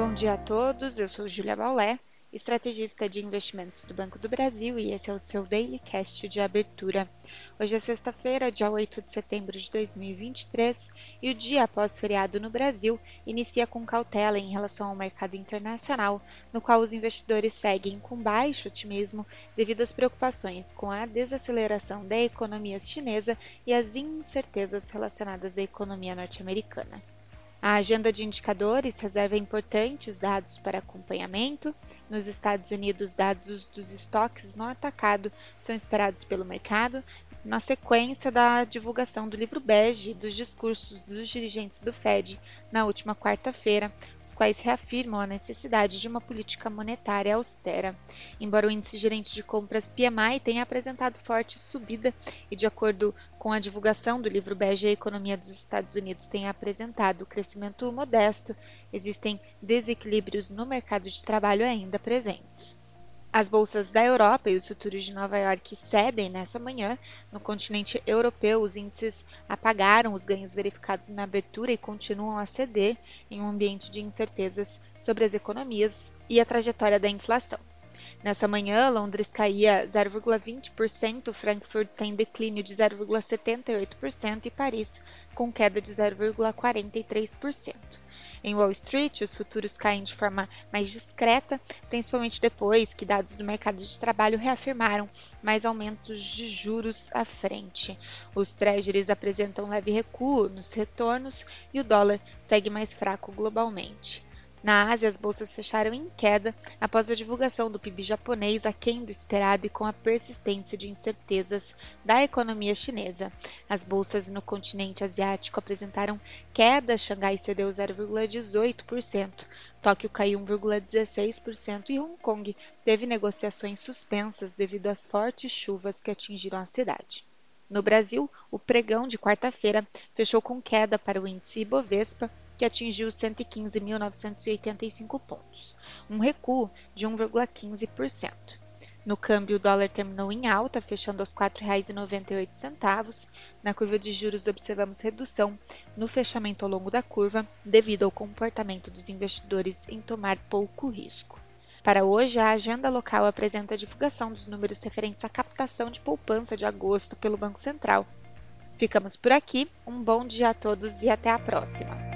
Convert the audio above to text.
Bom dia a todos, eu sou Julia Baulé, estrategista de investimentos do Banco do Brasil e esse é o seu Daily Cast de abertura. Hoje é sexta-feira, dia 8 de setembro de 2023 e o dia após feriado no Brasil inicia com cautela em relação ao mercado internacional, no qual os investidores seguem com baixo otimismo devido às preocupações com a desaceleração da economia chinesa e as incertezas relacionadas à economia norte-americana. A agenda de indicadores reserva importantes dados para acompanhamento. Nos Estados Unidos, dados dos estoques no atacado são esperados pelo mercado, na sequência da divulgação do livro bege dos discursos dos dirigentes do Fed na última quarta-feira, os quais reafirmam a necessidade de uma política monetária austera. Embora o índice gerente de compras PMI tenha apresentado forte subida e, de acordo com a divulgação do livro bege, a economia dos Estados Unidos tem apresentado crescimento modesto, existem desequilíbrios no mercado de trabalho ainda presentes. As bolsas da Europa e os futuros de Nova York cedem nessa manhã. No continente europeu, os índices apagaram os ganhos verificados na abertura e continuam a ceder em um ambiente de incertezas sobre as economias e a trajetória da inflação. Nessa manhã, Londres caía 0,20%, Frankfurt tem declínio de 0,78% e Paris com queda de 0,43%. Em Wall Street, os futuros caem de forma mais discreta, principalmente depois que dados do mercado de trabalho reafirmaram mais aumentos de juros à frente. Os treasuries apresentam leve recuo nos retornos e o dólar segue mais fraco globalmente. Na Ásia, as bolsas fecharam em queda após a divulgação do PIB japonês aquém do esperado e com a persistência de incertezas da economia chinesa. As bolsas no continente asiático apresentaram queda, Xangai cedeu 0,18%, Tóquio caiu 1,16% e Hong Kong teve negociações suspensas devido às fortes chuvas que atingiram a cidade. No Brasil, o pregão de quarta-feira fechou com queda para o índice Ibovespa, que atingiu 115.985 pontos, um recuo de 1,15%. No câmbio, o dólar terminou em alta, fechando aos R$ 4,98. Na curva de juros, observamos redução no fechamento ao longo da curva, devido ao comportamento dos investidores em tomar pouco risco. Para hoje, a agenda local apresenta a divulgação dos números referentes à captação de poupança de agosto pelo Banco Central. Ficamos por aqui, um bom dia a todos e até a próxima!